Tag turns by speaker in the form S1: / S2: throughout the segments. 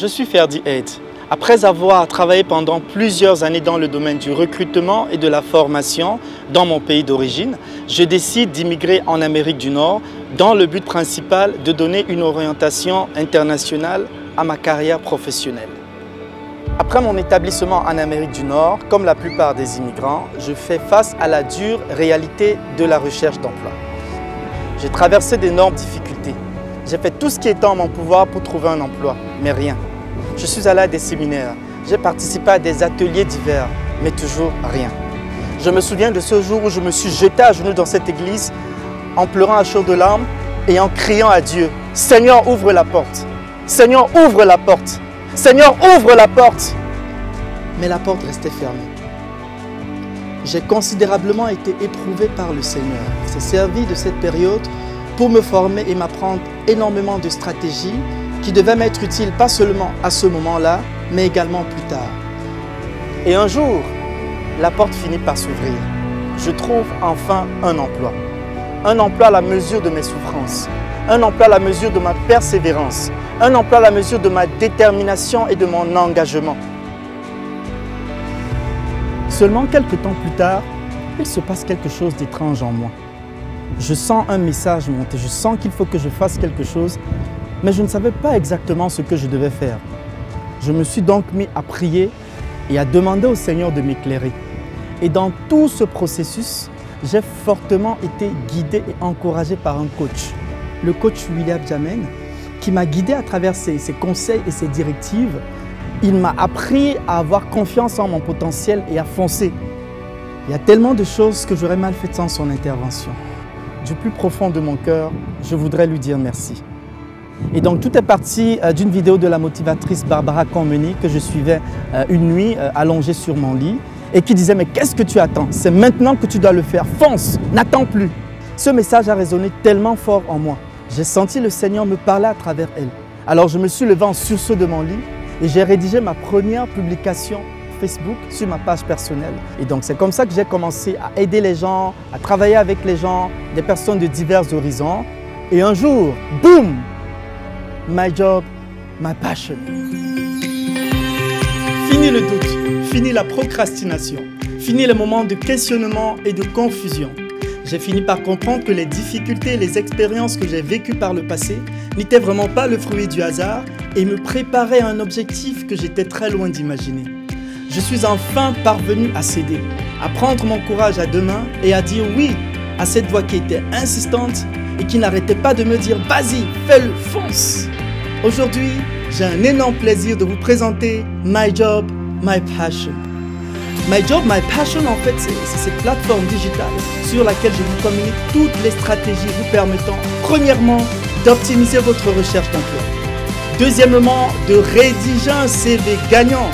S1: Je suis Ferdi Aid. Après avoir travaillé pendant plusieurs années dans le domaine du recrutement et de la formation dans mon pays d'origine, je décide d'immigrer en Amérique du Nord dans le but principal de donner une orientation internationale à ma carrière professionnelle. Après mon établissement en Amérique du Nord, comme la plupart des immigrants, je fais face à la dure réalité de la recherche d'emploi. J'ai traversé d'énormes difficultés. J'ai fait tout ce qui est en mon pouvoir pour trouver un emploi, mais rien. Je suis allé à des séminaires, j'ai participé à des ateliers divers, mais toujours rien. Je me souviens de ce jour où je me suis jeté à genoux dans cette église en pleurant à chaudes larmes et en criant à Dieu, Seigneur, ouvre la porte. Seigneur, ouvre la porte. Seigneur, ouvre la porte. Mais la porte restait fermée. J'ai considérablement été éprouvé par le Seigneur. Il s'est servi de cette période pour me former et m'apprendre énormément de stratégies qui devaient m'être utiles pas seulement à ce moment-là, mais également plus tard. Et un jour, la porte finit par s'ouvrir. Je trouve enfin un emploi. Un emploi à la mesure de mes souffrances. Un emploi à la mesure de ma persévérance. Un emploi à la mesure de ma détermination et de mon engagement. Seulement quelques temps plus tard, il se passe quelque chose d'étrange en moi. Je sens un message monter, je sens qu'il faut que je fasse quelque chose, mais je ne savais pas exactement ce que je devais faire. Je me suis donc mis à prier et à demander au Seigneur de m'éclairer. Et dans tout ce processus, j'ai fortement été guidé et encouragé par un coach, le coach William Jamen, qui m'a guidé à travers ses, ses, conseils et ses directives. Il m'a appris à avoir confiance en mon potentiel et à foncer. Il y a tellement de choses que j'aurais mal faites sans son intervention. Du plus profond de mon cœur, je voudrais lui dire merci. Et donc tout est parti euh, d'une vidéo de la motivatrice Barbara Conmeny que je suivais euh, une nuit euh, allongée sur mon lit et qui disait mais qu'est-ce que tu attends? C'est maintenant que tu dois le faire, fonce, n'attends plus. Ce message a résonné tellement fort en moi. J'ai senti le Seigneur me parler à travers elle. Alors je me suis levé en sursaut de mon lit et j'ai rédigé ma première publication Facebook sur ma page personnelle. Et donc c'est comme ça que j'ai commencé à aider les gens, à travailler avec les gens, des personnes de divers horizons. Et un jour, boum, my job, my passion. Fini le doute, fini la procrastination, fini les moments de questionnement et de confusion. J'ai fini par comprendre que les difficultés et les expériences que j'ai vécues par le passé n'étaient vraiment pas le fruit du hasard et me préparaient à un objectif que j'étais très loin d'imaginer. Je suis enfin parvenu à céder, à prendre mon courage à deux mains et à dire oui à cette voix qui était insistante et qui n'arrêtait pas de me dire vas-y, fais-le, fonce. Aujourd'hui, j'ai un énorme plaisir de vous présenter My Job, My Passion. My Job, My Passion, en fait, c'est cette plateforme digitale sur laquelle je vous communique toutes les stratégies vous permettant, premièrement, d'optimiser votre recherche d'emploi. Deuxièmement, de rédiger un CV gagnant.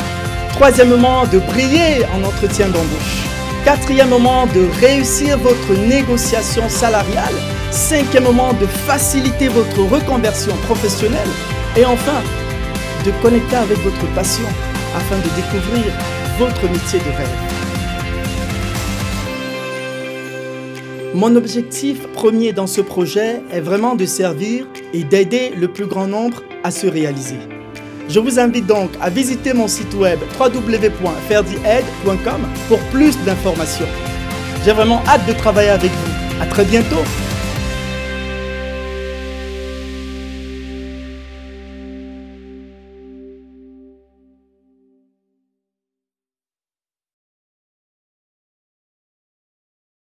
S1: Troisièmement, de briller en entretien d'embauche. Quatrièmement, de réussir votre négociation salariale. Cinquièmement, de faciliter votre reconversion professionnelle. Et enfin, de connecter avec votre passion afin de découvrir votre métier de rêve. Mon objectif premier dans ce projet est vraiment de servir et d'aider le plus grand nombre à se réaliser. Je vous invite donc à visiter mon site web www.ferdiaid.com pour plus d'informations. J'ai vraiment hâte de travailler avec vous. À très bientôt